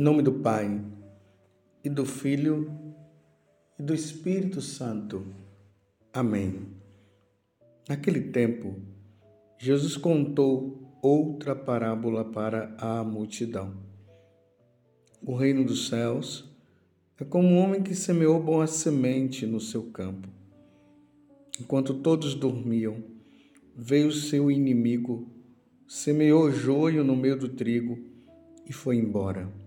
Em nome do Pai, e do Filho, e do Espírito Santo. Amém. Naquele tempo, Jesus contou outra parábola para a multidão. O reino dos céus é como um homem que semeou boa semente no seu campo. Enquanto todos dormiam, veio seu inimigo, semeou joio no meio do trigo e foi embora.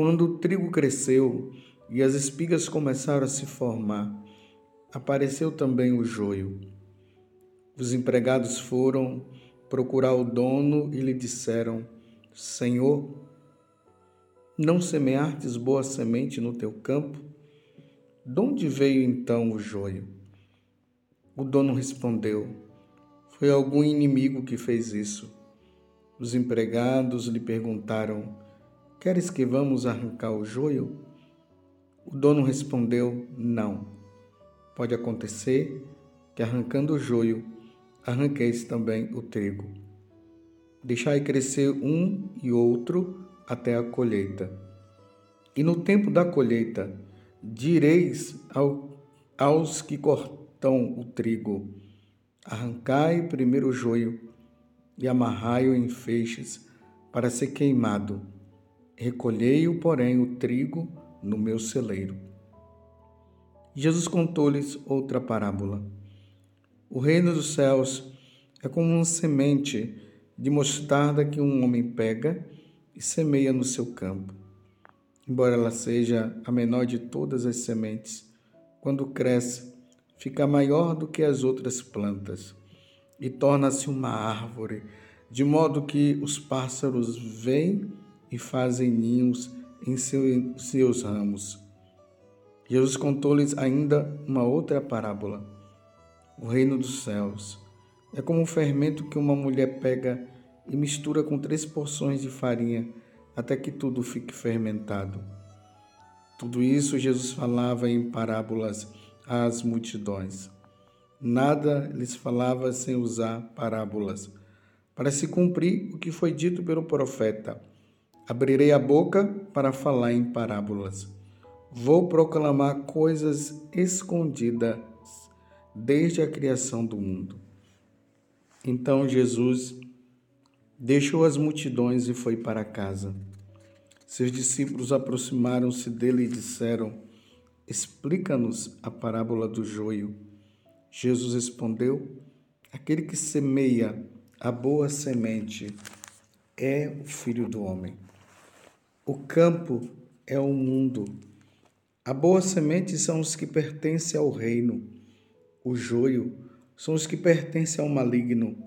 Quando o trigo cresceu e as espigas começaram a se formar, apareceu também o joio. Os empregados foram procurar o dono e lhe disseram: Senhor, não semeastes boa semente no teu campo? De onde veio então o joio? O dono respondeu: Foi algum inimigo que fez isso. Os empregados lhe perguntaram: Queres que vamos arrancar o joio? O dono respondeu: Não. Pode acontecer que arrancando o joio, arranqueis também o trigo. Deixai crescer um e outro até a colheita. E no tempo da colheita, direis ao, aos que cortam o trigo: Arrancai primeiro o joio e amarrai-o em feixes para ser queimado Recolhei-o, porém, o trigo no meu celeiro. Jesus contou-lhes outra parábola. O reino dos céus é como uma semente de mostarda que um homem pega e semeia no seu campo. Embora ela seja a menor de todas as sementes, quando cresce, fica maior do que as outras plantas e torna-se uma árvore, de modo que os pássaros vêm e fazem ninhos em seus ramos. Jesus contou-lhes ainda uma outra parábola. O reino dos céus é como um fermento que uma mulher pega e mistura com três porções de farinha até que tudo fique fermentado. Tudo isso Jesus falava em parábolas às multidões. Nada lhes falava sem usar parábolas, para se cumprir o que foi dito pelo profeta. Abrirei a boca para falar em parábolas. Vou proclamar coisas escondidas desde a criação do mundo. Então Jesus deixou as multidões e foi para casa. Seus discípulos aproximaram-se dele e disseram: Explica-nos a parábola do joio. Jesus respondeu: Aquele que semeia a boa semente é o filho do homem. O campo é o mundo. A boa semente são os que pertencem ao reino. O joio são os que pertencem ao maligno.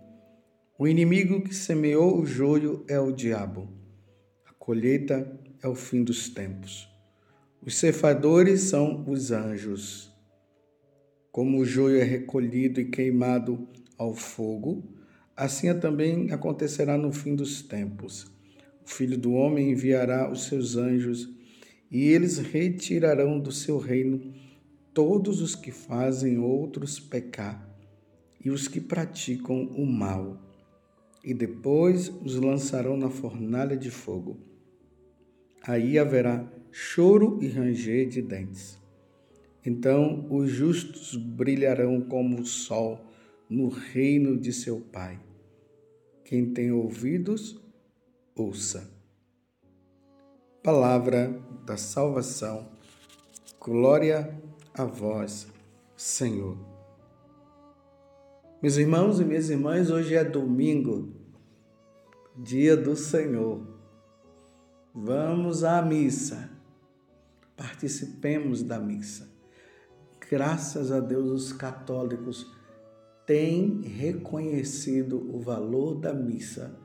O inimigo que semeou o joio é o diabo. A colheita é o fim dos tempos. Os ceifadores são os anjos. Como o joio é recolhido e queimado ao fogo, assim também acontecerá no fim dos tempos. Filho do Homem enviará os seus anjos e eles retirarão do seu reino todos os que fazem outros pecar e os que praticam o mal, e depois os lançarão na fornalha de fogo. Aí haverá choro e ranger de dentes. Então os justos brilharão como o sol no reino de seu Pai. Quem tem ouvidos, ouça. Palavra da salvação, glória a vós, Senhor. Meus irmãos e minhas irmãs, hoje é domingo, dia do Senhor. Vamos à missa, participemos da missa. Graças a Deus, os católicos têm reconhecido o valor da missa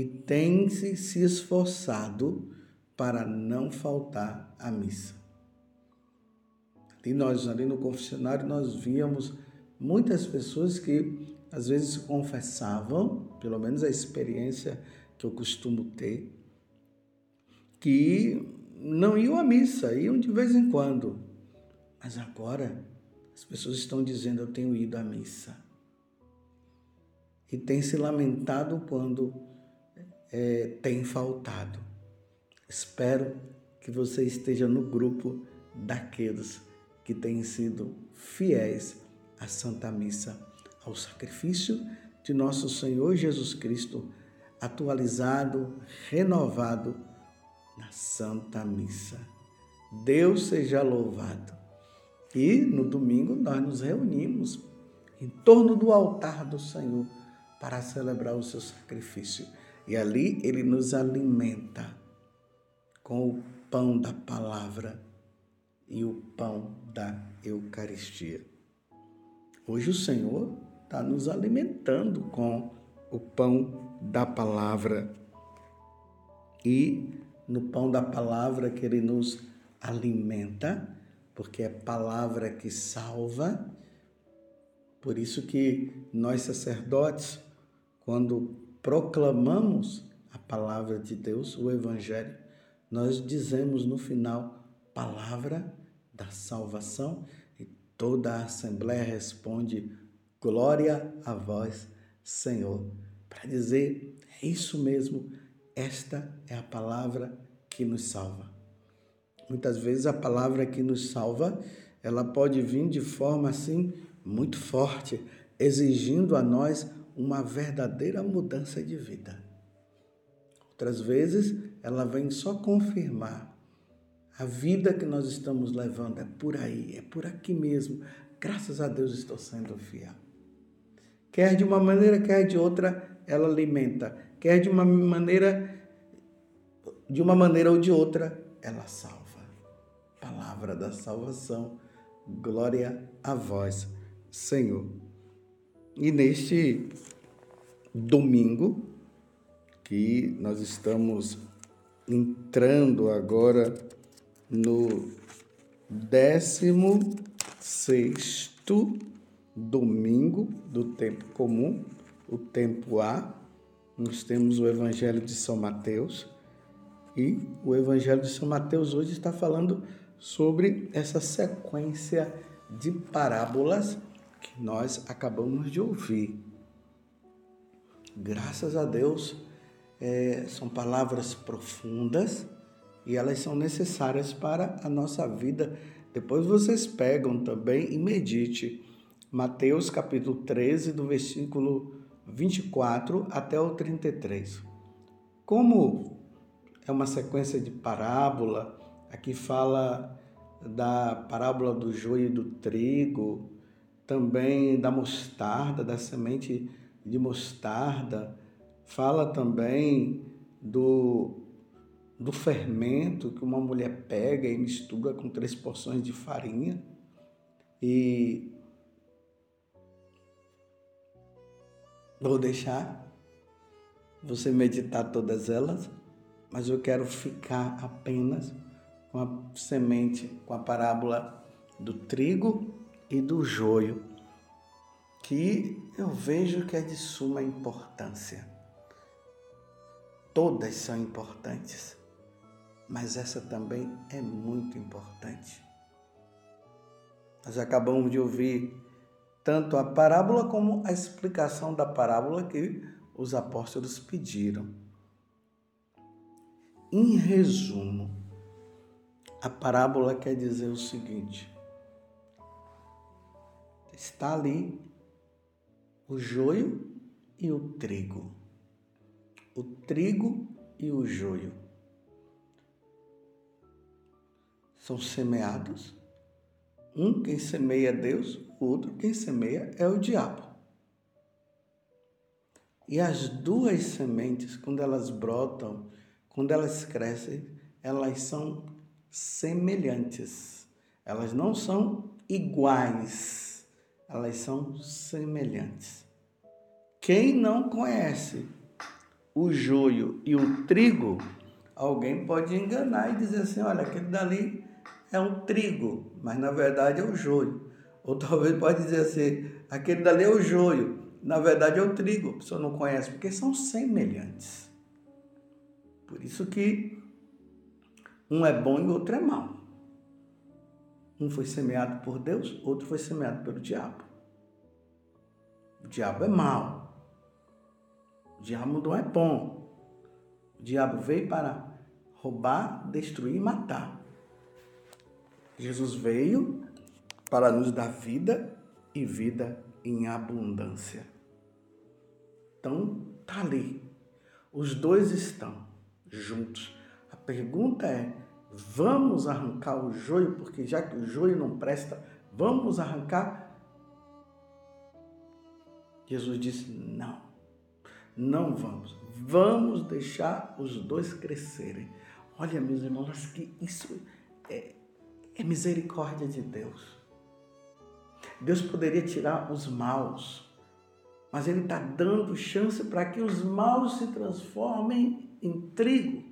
e tem -se, se esforçado para não faltar à missa. E nós, ali no confessionário, nós víamos muitas pessoas que às vezes confessavam, pelo menos a experiência que eu costumo ter, que não iam à missa, iam de vez em quando. Mas agora as pessoas estão dizendo: Eu tenho ido à missa. E tem se lamentado quando é, tem faltado. Espero que você esteja no grupo daqueles que têm sido fiéis à Santa Missa, ao sacrifício de nosso Senhor Jesus Cristo, atualizado, renovado na Santa Missa. Deus seja louvado. E no domingo nós nos reunimos em torno do altar do Senhor para celebrar o seu sacrifício. E ali ele nos alimenta com o pão da palavra e o pão da Eucaristia. Hoje o Senhor está nos alimentando com o pão da palavra. E no pão da palavra que ele nos alimenta, porque é palavra que salva. Por isso que nós sacerdotes, quando proclamamos a palavra de Deus, o evangelho, nós dizemos no final, palavra da salvação, e toda a Assembleia responde, glória a vós, Senhor. Para dizer, é isso mesmo, esta é a palavra que nos salva. Muitas vezes a palavra que nos salva, ela pode vir de forma assim muito forte, exigindo a nós uma verdadeira mudança de vida. Outras vezes, ela vem só confirmar a vida que nós estamos levando é por aí, é por aqui mesmo. Graças a Deus estou sendo fiel. Quer de uma maneira, quer de outra, ela alimenta. Quer de uma maneira, de uma maneira ou de outra, ela salva. Palavra da salvação. Glória a vós, Senhor. E neste domingo, que nós estamos entrando agora no décimo sexto domingo do tempo comum, o tempo A. Nós temos o Evangelho de São Mateus e o Evangelho de São Mateus hoje está falando sobre essa sequência de parábolas que nós acabamos de ouvir. Graças a Deus, é, são palavras profundas e elas são necessárias para a nossa vida. Depois vocês pegam também e medite. Mateus capítulo 13, do versículo 24 até o 33. Como é uma sequência de parábola, aqui fala da parábola do joio e do trigo, também da mostarda, da semente de mostarda, Fala também do, do fermento que uma mulher pega e mistura com três porções de farinha. E vou deixar você meditar todas elas, mas eu quero ficar apenas com a semente, com a parábola do trigo e do joio, que eu vejo que é de suma importância. Todas são importantes, mas essa também é muito importante. Nós acabamos de ouvir tanto a parábola como a explicação da parábola que os apóstolos pediram. Em resumo, a parábola quer dizer o seguinte: está ali o joio e o trigo o trigo e o joio. São semeados. Um quem semeia é Deus, o outro quem semeia é o diabo. E as duas sementes, quando elas brotam, quando elas crescem, elas são semelhantes. Elas não são iguais, elas são semelhantes. Quem não conhece o joio e o trigo, alguém pode enganar e dizer assim: olha, aquele dali é um trigo, mas na verdade é o joio. Ou talvez pode dizer assim: aquele dali é o joio, na verdade é o trigo. A pessoa não conhece, porque são semelhantes. Por isso que um é bom e o outro é mau. Um foi semeado por Deus, outro foi semeado pelo diabo. O diabo é mau. O diabo não é bom. O diabo veio para roubar, destruir e matar. Jesus veio para nos dar vida e vida em abundância. Então, tá ali. Os dois estão juntos. A pergunta é: vamos arrancar o joio, porque já que o joio não presta, vamos arrancar? Jesus disse: não, não vamos. Vamos deixar os dois crescerem. Olha, meus irmãos, que isso é, é misericórdia de Deus. Deus poderia tirar os maus, mas Ele está dando chance para que os maus se transformem em trigo.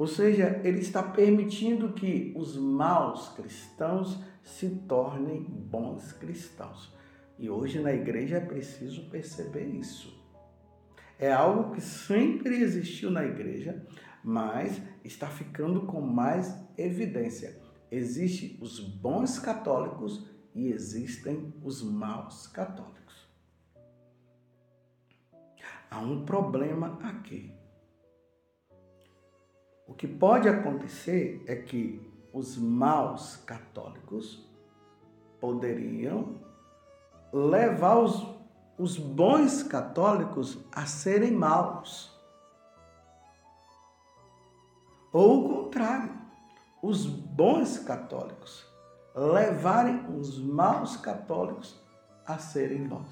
Ou seja, Ele está permitindo que os maus cristãos se tornem bons cristãos. E hoje na igreja é preciso perceber isso. É algo que sempre existiu na igreja, mas está ficando com mais evidência. Existem os bons católicos e existem os maus católicos. Há um problema aqui. O que pode acontecer é que os maus católicos poderiam levar os, os bons católicos a serem maus. Ou o contrário, os bons católicos levarem os maus católicos a serem bons.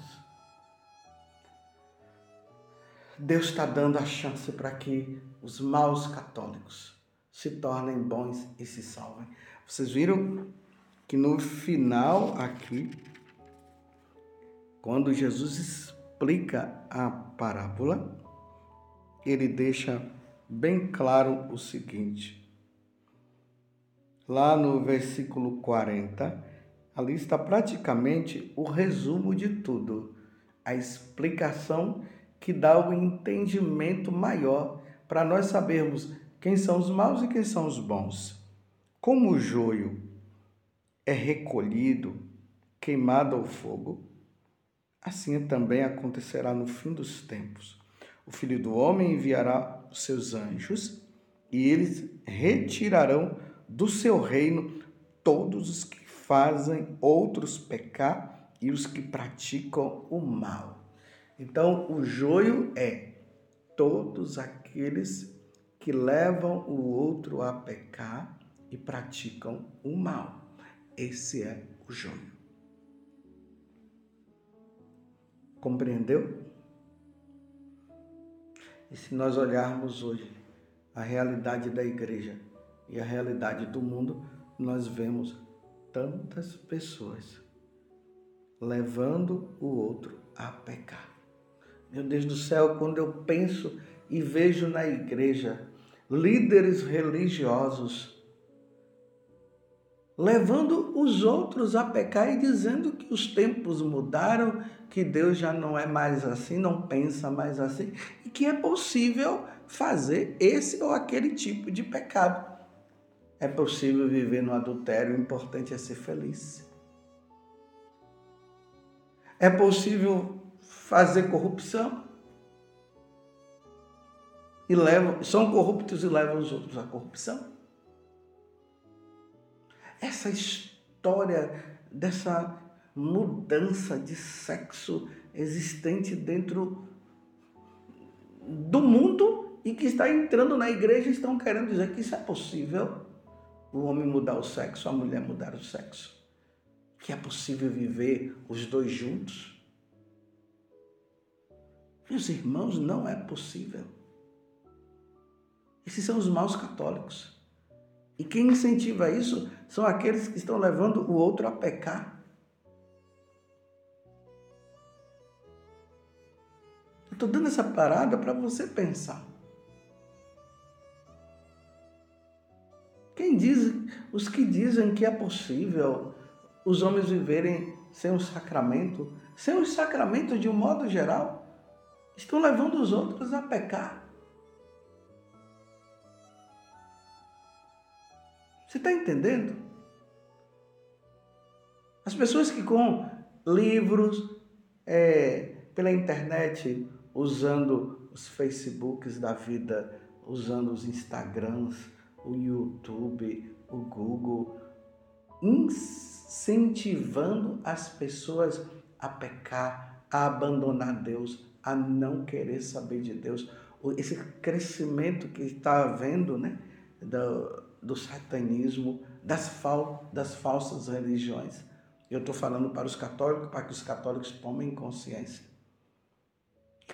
Deus está dando a chance para que os maus católicos se tornem bons e se salvem. Vocês viram que no final aqui, quando Jesus explica a parábola, ele deixa bem claro o seguinte. Lá no versículo 40, ali está praticamente o resumo de tudo, a explicação que dá o entendimento maior para nós sabermos quem são os maus e quem são os bons. Como o joio é recolhido, queimado ao fogo, assim também acontecerá no fim dos tempos. O Filho do Homem enviará os seus anjos e eles retirarão do seu reino todos os que fazem outros pecar e os que praticam o mal. Então, o joio é todos aqueles que levam o outro a pecar e praticam o mal. Esse é o joio. Compreendeu? E se nós olharmos hoje a realidade da igreja e a realidade do mundo, nós vemos tantas pessoas levando o outro a pecar. Meu Deus do céu, quando eu penso e vejo na igreja líderes religiosos levando os outros a pecar e dizendo que os tempos mudaram, que Deus já não é mais assim, não pensa mais assim, e que é possível fazer esse ou aquele tipo de pecado. É possível viver no adultério, o importante é ser feliz. É possível fazer corrupção. E levam, são corruptos e levam os outros à corrupção. Essa história dessa mudança de sexo existente dentro do mundo e que está entrando na igreja estão querendo dizer que isso é possível. O homem mudar o sexo, a mulher mudar o sexo. Que é possível viver os dois juntos. Meus irmãos, não é possível. Esses são os maus católicos. E quem incentiva isso são aqueles que estão levando o outro a pecar. Estou dando essa parada para você pensar. Quem diz, os que dizem que é possível os homens viverem sem um sacramento, sem os sacramentos de um modo geral, estão levando os outros a pecar. Você está entendendo? As pessoas que com livros, é, pela internet, usando os Facebooks da vida, usando os Instagrams, o YouTube, o Google, incentivando as pessoas a pecar, a abandonar Deus, a não querer saber de Deus. Esse crescimento que está havendo né, do, do satanismo, das, fal, das falsas religiões. Eu estou falando para os católicos, para que os católicos tomem consciência.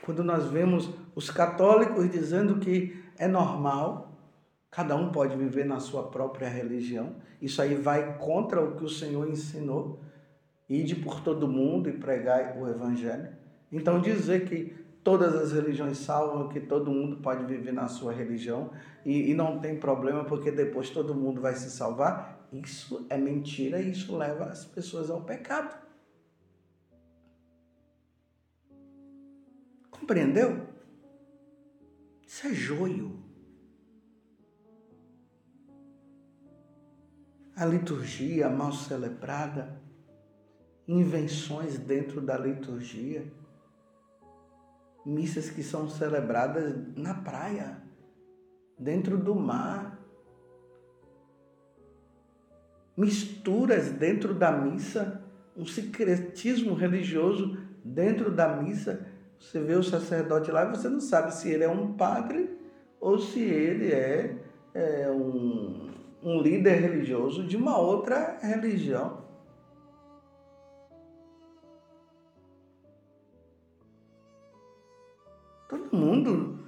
Quando nós vemos os católicos dizendo que é normal, cada um pode viver na sua própria religião, isso aí vai contra o que o Senhor ensinou, ide por todo mundo e pregar o Evangelho. Então, dizer que todas as religiões salvam, que todo mundo pode viver na sua religião e, e não tem problema porque depois todo mundo vai se salvar, isso é mentira e isso leva as pessoas ao pecado. Compreendeu? Isso é joio. A liturgia mal celebrada, invenções dentro da liturgia, missas que são celebradas na praia, dentro do mar, misturas dentro da missa, um secretismo religioso dentro da missa. Você vê o sacerdote lá e você não sabe se ele é um padre ou se ele é, é um, um líder religioso de uma outra religião. Mundo,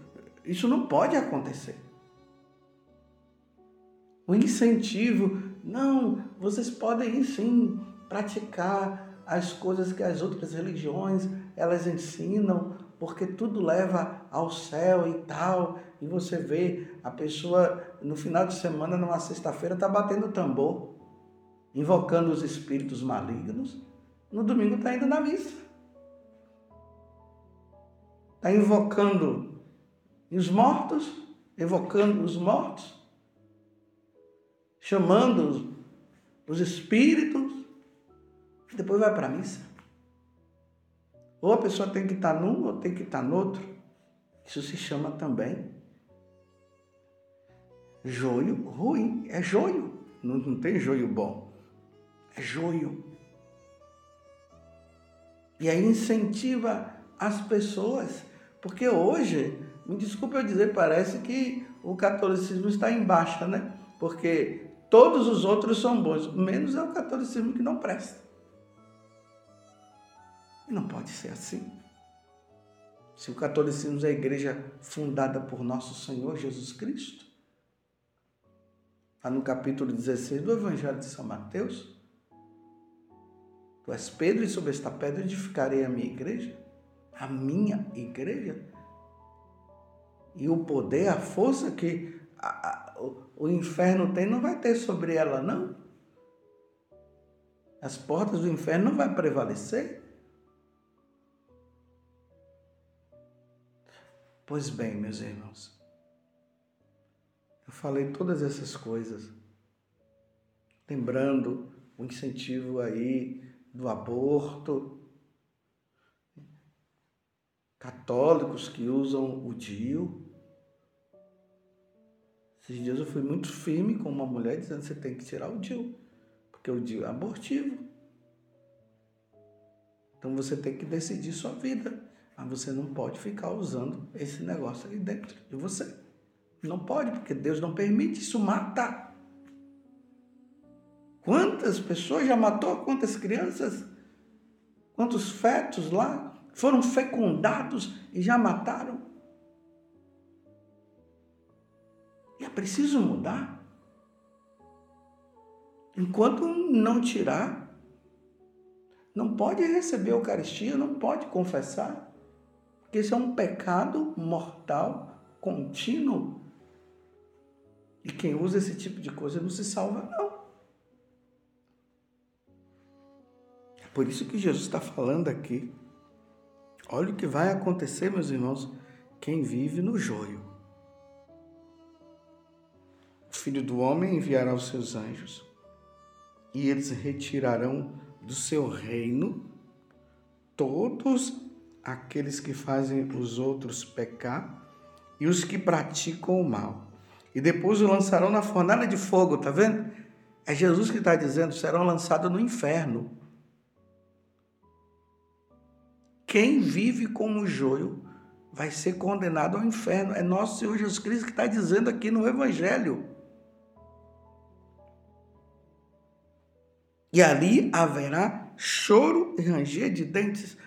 isso não pode acontecer. O incentivo não, vocês podem sim praticar as coisas que as outras religiões elas ensinam, porque tudo leva ao céu e tal. E você vê a pessoa no final de semana, numa sexta-feira, está batendo tambor, invocando os espíritos malignos. No domingo está indo na missa. Está invocando os mortos, evocando os mortos chamando os espíritos, e depois vai para a missa. Ou a pessoa tem que estar tá num ou tem que estar tá no outro. Isso se chama também joio ruim. É joio. Não, não tem joio bom. É joio. E aí incentiva as pessoas. Porque hoje, me desculpe eu dizer, parece que o catolicismo está em baixa, né? Porque Todos os outros são bons, menos é o catolicismo que não presta. E não pode ser assim. Se o catolicismo é a igreja fundada por nosso Senhor Jesus Cristo, está no capítulo 16 do Evangelho de São Mateus, Tu és Pedro e sobre esta pedra edificarei a minha igreja, a minha igreja. E o poder, a força que a, a, o inferno tem não vai ter sobre ela, não. As portas do inferno não vai prevalecer. Pois bem, meus irmãos, eu falei todas essas coisas, lembrando o incentivo aí do aborto, católicos que usam o DIU, esses dias eu fui muito firme com uma mulher dizendo que você tem que tirar o DIU, porque o DIU é abortivo. Então você tem que decidir sua vida. Mas você não pode ficar usando esse negócio aí dentro de você. Não pode, porque Deus não permite, isso mata. Quantas pessoas já matou? Quantas crianças? Quantos fetos lá foram fecundados e já mataram? preciso mudar. Enquanto não tirar, não pode receber a Eucaristia, não pode confessar, porque isso é um pecado mortal, contínuo. E quem usa esse tipo de coisa não se salva, não. É por isso que Jesus está falando aqui. Olha o que vai acontecer, meus irmãos, quem vive no joio. Filho do Homem enviará os seus anjos, e eles retirarão do seu reino todos aqueles que fazem os outros pecar e os que praticam o mal. E depois o lançarão na fornalha de fogo, tá vendo? É Jesus que está dizendo: serão lançados no inferno. Quem vive como joio vai ser condenado ao inferno. É nosso Senhor Jesus Cristo que está dizendo aqui no Evangelho. E ali haverá choro e ranger de dentes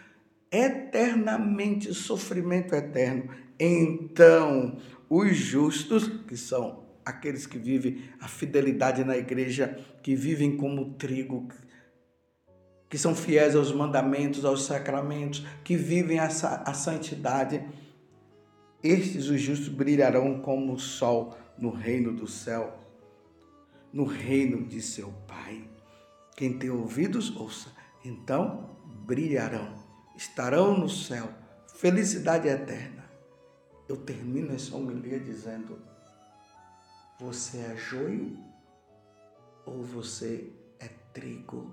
eternamente, sofrimento eterno. Então, os justos, que são aqueles que vivem a fidelidade na igreja, que vivem como trigo, que são fiéis aos mandamentos, aos sacramentos, que vivem a, a santidade, estes, os justos, brilharão como o sol no reino do céu, no reino de seu Pai. Quem tem ouvidos, ouça. Então brilharão, estarão no céu, felicidade eterna. Eu termino essa homilia dizendo: Você é joio ou você é trigo?